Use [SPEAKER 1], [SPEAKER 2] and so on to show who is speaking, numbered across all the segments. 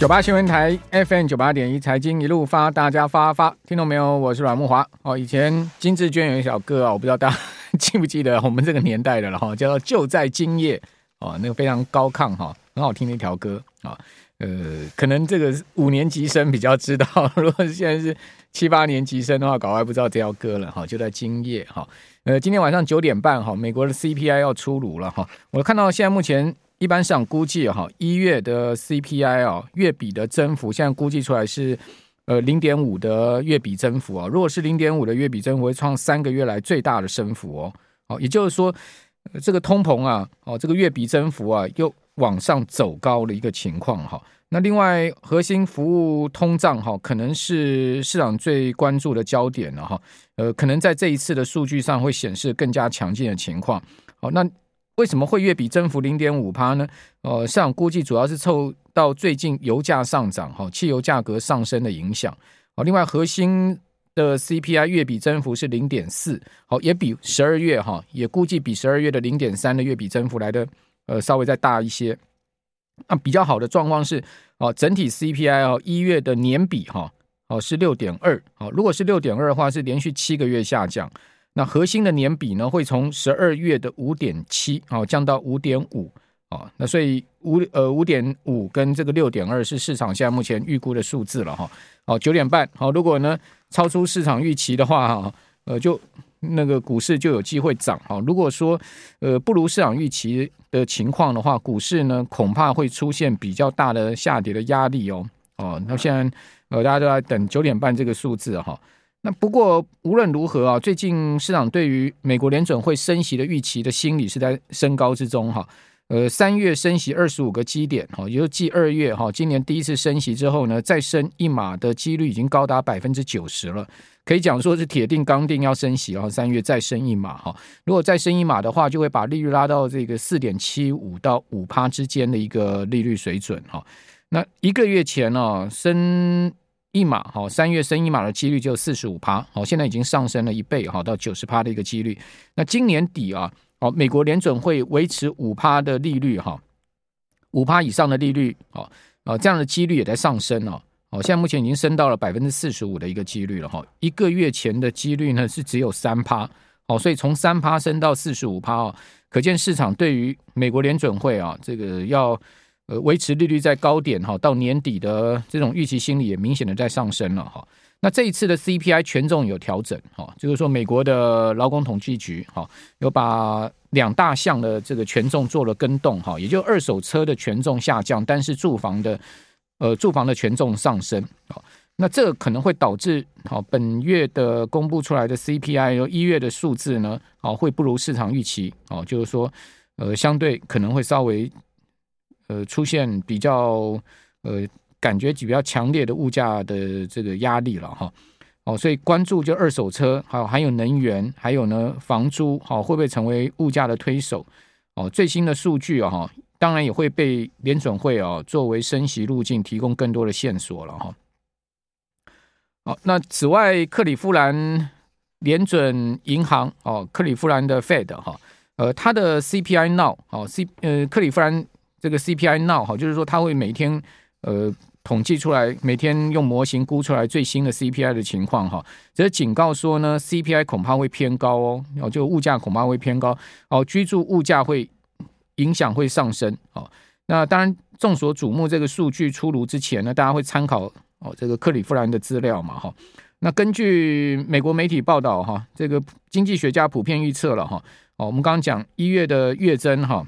[SPEAKER 1] 九八新闻台 FM 九八点一财经一路发，大家发发，听懂没有？我是阮慕华。哦，以前金志娟有一首歌啊，我不知道大家记不记得，我们这个年代的了哈，叫做《就在今夜》哦，那个非常高亢哈，很好听的一条歌啊。呃，可能这个五年级生比较知道，如果现在是七八年级生的话，搞还不知道这条歌了哈。就在今夜哈，呃，今天晚上九点半哈，美国的 CPI 要出炉了哈。我看到现在目前。一般市场估计哈，一月的 CPI 啊，月比的增幅现在估计出来是呃零点五的月比增幅啊。如果是零点五的月比增幅，会创三个月来最大的升幅哦。哦，也就是说，这个通膨啊，哦，这个月比增幅啊，又往上走高的一个情况哈。那另外，核心服务通胀哈，可能是市场最关注的焦点了哈。呃，可能在这一次的数据上会显示更加强劲的情况。好，那。为什么会月比增幅零点五趴呢？呃，市场估计主要是受到最近油价上涨、哈汽油价格上升的影响。哦，另外核心的 CPI 月比增幅是零点四，好，也比十二月哈也估计比十二月的零点三的月比增幅来的呃稍微再大一些。那比较好的状况是哦，整体 CPI 哦一月的年比哈哦是六点二，好，如果是六点二的话是连续七个月下降。那核心的年比呢，会从十二月的五点七啊降到五点五啊，那所以五呃五点五跟这个六点二是市场现在目前预估的数字了哈。好，九点半好，如果呢超出市场预期的话哈，呃就那个股市就有机会涨哈。如果说呃不如市场预期的情况的话，股市呢恐怕会出现比较大的下跌的压力哦。哦，那现在呃大家都在等九点半这个数字哈。那不过无论如何啊，最近市场对于美国联准会升息的预期的心理是在升高之中哈。呃，三月升息二十五个基点哈，也就继二月哈，今年第一次升息之后呢，再升一码的几率已经高达百分之九十了，可以讲说是铁定刚定要升息啊，三月再升一码哈。如果再升一码的话，就会把利率拉到这个四点七五到五趴之间的一个利率水准哈。那一个月前呢，升。一码好，三月升一码的几率就四十五趴，好，现在已经上升了一倍，好，到九十趴的一个几率。那今年底啊，好，美国联准会维持五趴的利率，哈，五趴以上的利率，好，啊，这样的几率也在上升哦，哦，现在目前已经升到了百分之四十五的一个几率了，哈，一个月前的几率呢是只有三趴，好，所以从三趴升到四十五趴哦，可见市场对于美国联准会啊，这个要。呃，维持利率在高点哈，到年底的这种预期心理也明显的在上升了哈。那这一次的 CPI 权重有调整哈，就是说美国的劳工统计局哈有把两大项的这个权重做了更动哈，也就二手车的权重下降，但是住房的呃住房的权重上升啊。那这可能会导致好本月的公布出来的 CPI 有一月的数字呢，啊会不如市场预期哦，就是说呃相对可能会稍微。呃，出现比较呃，感觉比较强烈的物价的这个压力了哈，哦，所以关注就二手车，还有还有能源，还有呢房租，好会不会成为物价的推手？哦，最新的数据啊哈，当然也会被联准会啊作为升息路径提供更多的线索了哈。好，那此外，克里夫兰联准银行哦，克里夫兰的 Fed 哈，呃，它的 CPI Now 哦，C 呃克里夫兰。这个 CPI Now 哈，就是说它会每天呃统计出来，每天用模型估出来最新的 CPI 的情况哈。这警告说呢，CPI 恐怕会偏高哦，哦，就物价恐怕会偏高哦，居住物价会影响会上升哦。那当然，众所瞩目这个数据出炉之前呢，大家会参考哦这个克里夫兰的资料嘛哈。那根据美国媒体报道哈，这个经济学家普遍预测了哈，哦，我们刚刚讲一月的月增哈。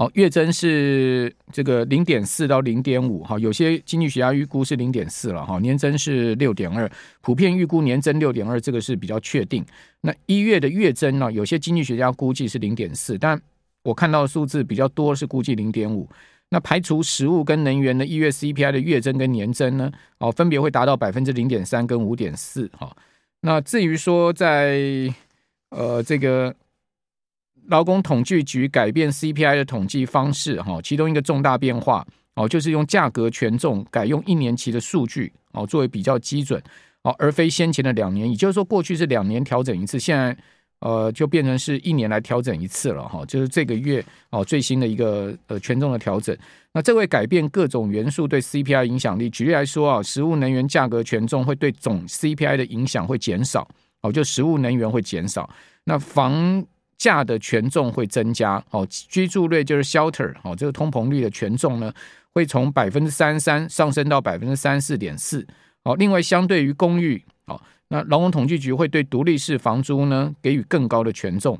[SPEAKER 1] 哦，月增是这个零点四到零点五，哈，有些经济学家预估是零点四了，哈，年增是六点二，普遍预估年增六点二，这个是比较确定。那一月的月增呢，有些经济学家估计是零点四，但我看到的数字比较多是估计零点五。那排除食物跟能源的一月 CPI 的月增跟年增呢，哦，分别会达到百分之零点三跟五点四，哈。那至于说在呃这个。劳工统计局改变 CPI 的统计方式，哈，其中一个重大变化哦，就是用价格权重改用一年期的数据哦，作为比较基准哦，而非先前的两年。也就是说，过去是两年调整一次，现在呃，就变成是一年来调整一次了哈，就是这个月哦最新的一个呃权重的调整。那这会改变各种元素对 CPI 影响力。举例来说啊，食物能源价格权重会对总 CPI 的影响会减少哦，就食物能源会减少。那房价的权重会增加哦，居住率就是 shelter 哦，这个通膨率的权重呢会从百分之三十三上升到百分之三十四点四。哦，另外相对于公寓哦，那劳工统计局会对独立式房租呢给予更高的权重。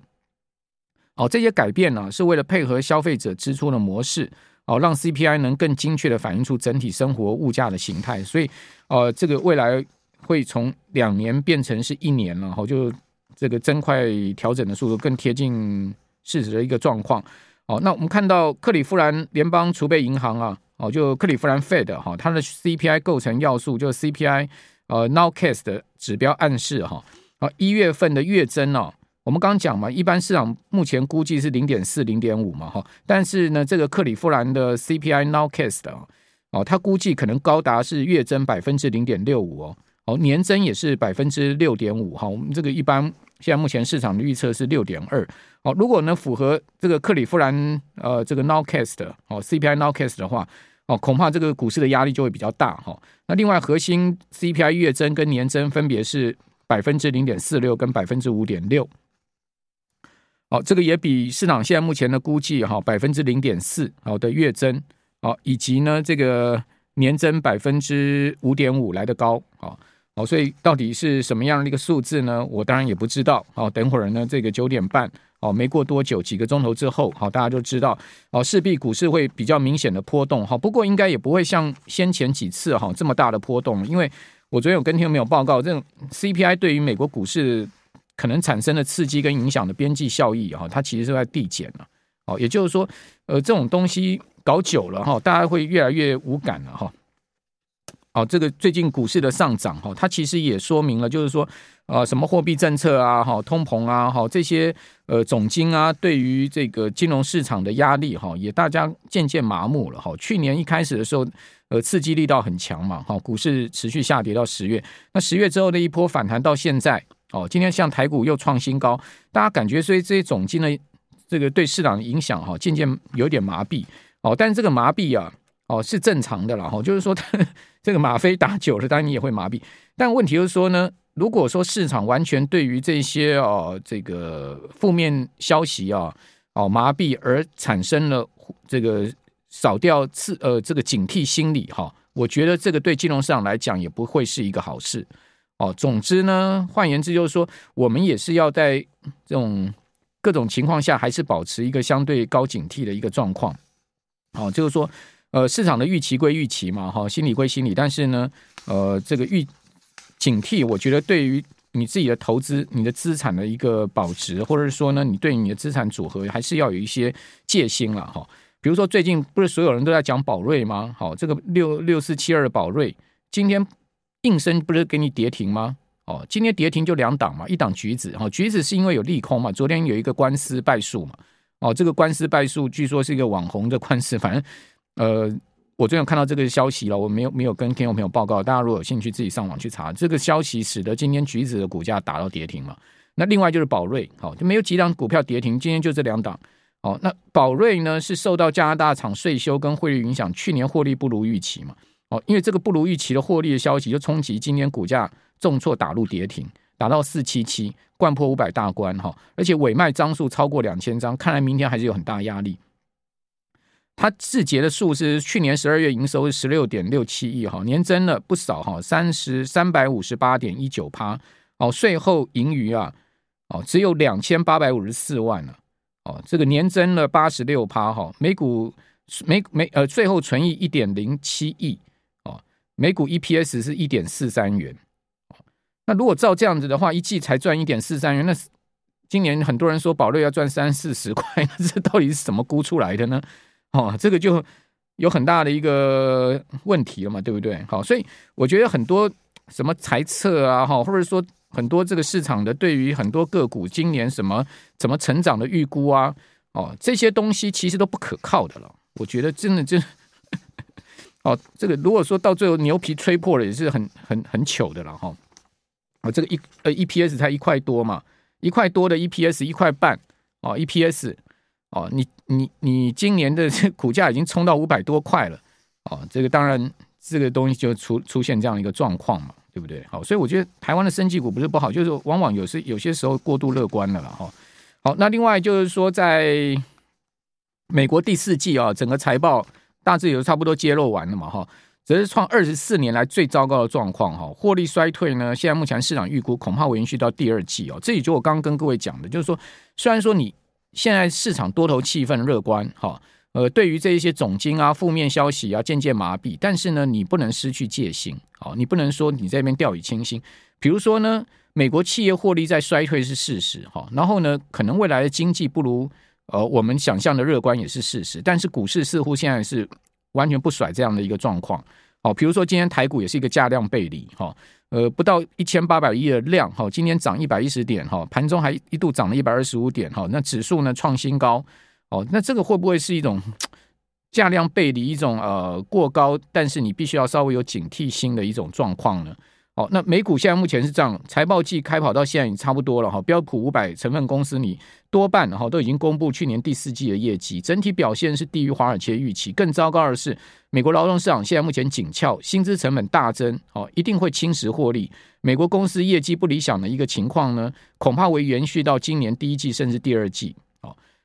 [SPEAKER 1] 哦，这些改变呢是为了配合消费者支出的模式。哦，让 CPI 能更精确的反映出整体生活物价的形态，所以，呃，这个未来会从两年变成是一年了，哈，就这个增快调整的速度更贴近事实的一个状况。哦，那我们看到克里夫兰联邦储备银行啊，哦，就克里夫兰 Fed 哈，它的 CPI 构成要素就是 CPI 呃 Nowcast 的指标暗示哈，啊，一月份的月增哦。我们刚刚讲嘛，一般市场目前估计是零点四、零点五嘛，哈。但是呢，这个克里夫兰的 CPI Nowcast 哦，它估计可能高达是月增百分之零点六五哦，哦，年增也是百分之六点五哈。我们这个一般现在目前市场的预测是六点二。哦，如果呢符合这个克里夫兰呃这个 Nowcast 哦 CPI Nowcast 的话，哦，恐怕这个股市的压力就会比较大哈。那另外核心 CPI 月增跟年增分别是百分之零点四六跟百分之五点六。好，这个也比市场现在目前的估计哈百分之零点四好的月增，哦以及呢这个年增百分之五点五来得高，哦，好，所以到底是什么样的一个数字呢？我当然也不知道，好，等会儿呢这个九点半，哦，没过多久几个钟头之后，好，大家就知道，哦，势必股市会比较明显的波动，好，不过应该也不会像先前几次哈这么大的波动，因为我昨天有跟听众朋友报告，这种 CPI 对于美国股市。可能产生的刺激跟影响的边际效益哈，它其实是在递减了哦，也就是说，呃，这种东西搞久了哈，大家会越来越无感了哈。哦，这个最近股市的上涨哈，它其实也说明了，就是说，呃，什么货币政策啊，哈，通膨啊，哈，这些呃总金啊，对于这个金融市场的压力哈，也大家渐渐麻木了哈。去年一开始的时候，呃，刺激力道很强嘛，哈，股市持续下跌到十月，那十月之后的一波反弹到现在。哦，今天像台股又创新高，大家感觉所以这些总金的这个对市场的影响哈，渐渐有点麻痹哦。但是这个麻痹啊，哦是正常的啦哈，就是说 这个吗啡打久了，当然你也会麻痹。但问题就是说呢，如果说市场完全对于这些哦这个负面消息啊哦麻痹而产生了这个扫掉次呃这个警惕心理哈，我觉得这个对金融市场来讲也不会是一个好事。哦，总之呢，换言之就是说，我们也是要在这种各种情况下，还是保持一个相对高警惕的一个状况。哦，就是说，呃，市场的预期归预期嘛，哈，心理归心理，但是呢，呃，这个预警惕，我觉得对于你自己的投资、你的资产的一个保值，或者是说呢，你对你的资产组合，还是要有一些戒心了，哈。比如说，最近不是所有人都在讲宝瑞吗？好，这个六六四七二的宝瑞，今天。应声不是给你跌停吗？哦，今天跌停就两档嘛，一档橘子，哈，橘子是因为有利空嘛，昨天有一个官司败诉嘛，哦，这个官司败诉，据说是一个网红的官司，反正，呃，我最近有看到这个消息了，我没有没有跟听众朋友报告，大家如果有兴趣自己上网去查，这个消息使得今天橘子的股价打到跌停嘛，那另外就是宝瑞，好，就没有几档股票跌停，今天就这两档，哦，那宝瑞呢是受到加拿大厂税收跟汇率影响，去年获利不如预期嘛。哦，因为这个不如预期的获利的消息，就冲击今天股价重挫打入跌停，打到四七七，贯破五百大关哈，而且委卖张数超过两千张，看来明天还是有很大压力。它自结的数是去年十二月营收是十六点六七亿哈，年增了不少哈，三十三百五十八点一九趴哦，税后盈余啊哦只有两千八百五十四万了哦，这个年增了八十六趴哈，每股每每呃税后存益一点零七亿哦。每股 EPS 是一点四三元，那如果照这样子的话，一季才赚一点四三元，那今年很多人说宝瑞要赚三四十块，那这到底是怎么估出来的呢？哦，这个就有很大的一个问题了嘛，对不对？好，所以我觉得很多什么财测啊，哈，或者说很多这个市场的对于很多个股今年什么怎么成长的预估啊，哦，这些东西其实都不可靠的了。我觉得真的就。哦，这个如果说到最后牛皮吹破了，也是很很很糗的了哈。哦，这个一呃 EPS 才一块多嘛，一块多的 EPS，一块半哦，EPS 哦，你你你今年的 这股价已经冲到五百多块了哦，这个当然这个东西就出出现这样一个状况嘛，对不对？好，所以我觉得台湾的生技股不是不好，就是往往有时有些时候过度乐观了了哈。好，那另外就是说，在美国第四季啊，整个财报大致有差不多揭露完了嘛哈。只是创二十四年来最糟糕的状况哈，获利衰退呢，现在目前市场预估恐怕会延续到第二季哦。这也就我刚刚跟各位讲的，就是说，虽然说你现在市场多头气氛乐观哈，呃，对于这一些总经啊负面消息啊渐渐麻痹，但是呢，你不能失去戒心啊，你不能说你这边掉以轻心。比如说呢，美国企业获利在衰退是事实哈，然后呢，可能未来的经济不如呃我们想象的乐观也是事实，但是股市似乎现在是。完全不甩这样的一个状况，好，比如说今天台股也是一个价量背离，哈，呃，不到一千八百亿的量，哈，今天涨一百一十点，哈，盘中还一度涨了一百二十五点，哈，那指数呢创新高，哦，那这个会不会是一种 价量背离，一种呃过高，但是你必须要稍微有警惕心的一种状况呢？好，那美股现在目前是这样，财报季开跑到现在已经差不多了哈。标普五百成分公司你多半哈都已经公布去年第四季的业绩，整体表现是低于华尔街预期。更糟糕的是，美国劳动市场现在目前紧俏，薪资成本大增，哦，一定会侵蚀获利。美国公司业绩不理想的一个情况呢，恐怕会延续到今年第一季甚至第二季。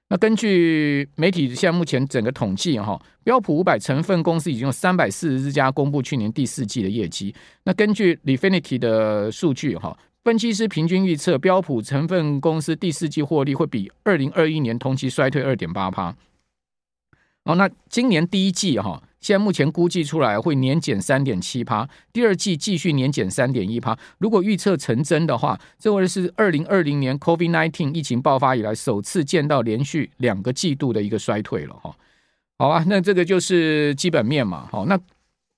[SPEAKER 1] 那根据媒体现在目前整个统计哈，标普五百成分公司已经有三百四十家公布去年第四季的业绩。那根据 Lifinity 的数据哈，分析师平均预测标普成分公司第四季获利会比二零二一年同期衰退二点八趴。哦，那今年第一季哈。现在目前估计出来会年减三点七趴，第二季继续年减三点一趴。如果预测成真的话，这会是二零二零年 COVID-19 疫情爆发以来首次见到连续两个季度的一个衰退了哈。好啊，那这个就是基本面嘛。好，那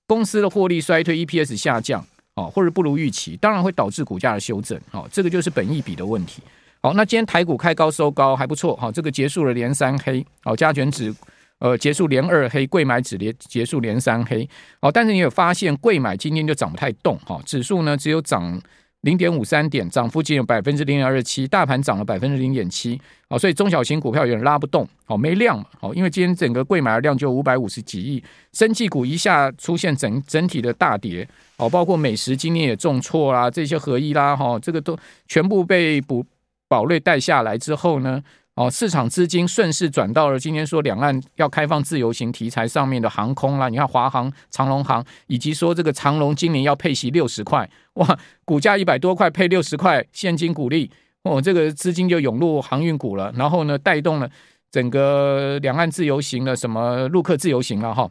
[SPEAKER 1] 公司的获利衰退，EPS 下降，哦，或者不如预期，当然会导致股价的修正。好，这个就是本益比的问题。好，那今天台股开高收高还不错。好，这个结束了连三黑。好，加权指。呃，结束连二黑，贵买指连结束连三黑，好，但是你有发现贵买今天就涨不太动哈，指数呢只有涨零点五三点，涨幅仅有百分之零点二七，大盘涨了百分之零点七，好，所以中小型股票有点拉不动，好，没量，好，因为今天整个贵买的量就五百五十几亿，生技股一下出现整整体的大跌，好，包括美食今天也重挫啦，这些合一啦，哈，这个都全部被补宝瑞带下来之后呢。哦，市场资金顺势转到了今天说两岸要开放自由行题材上面的航空啦，你看华航、长荣航，以及说这个长荣今年要配息六十块，哇，股价一百多块配六十块现金股利，哦，这个资金就涌入航运股了，然后呢，带动了整个两岸自由行的什么陆客自由行了哈，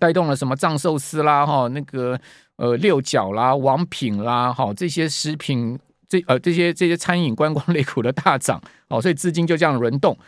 [SPEAKER 1] 带动了什么藏寿司啦哈，那个呃六角啦、王品啦哈这些食品。这呃这些这些餐饮观光类股的大涨哦，所以资金就这样轮动。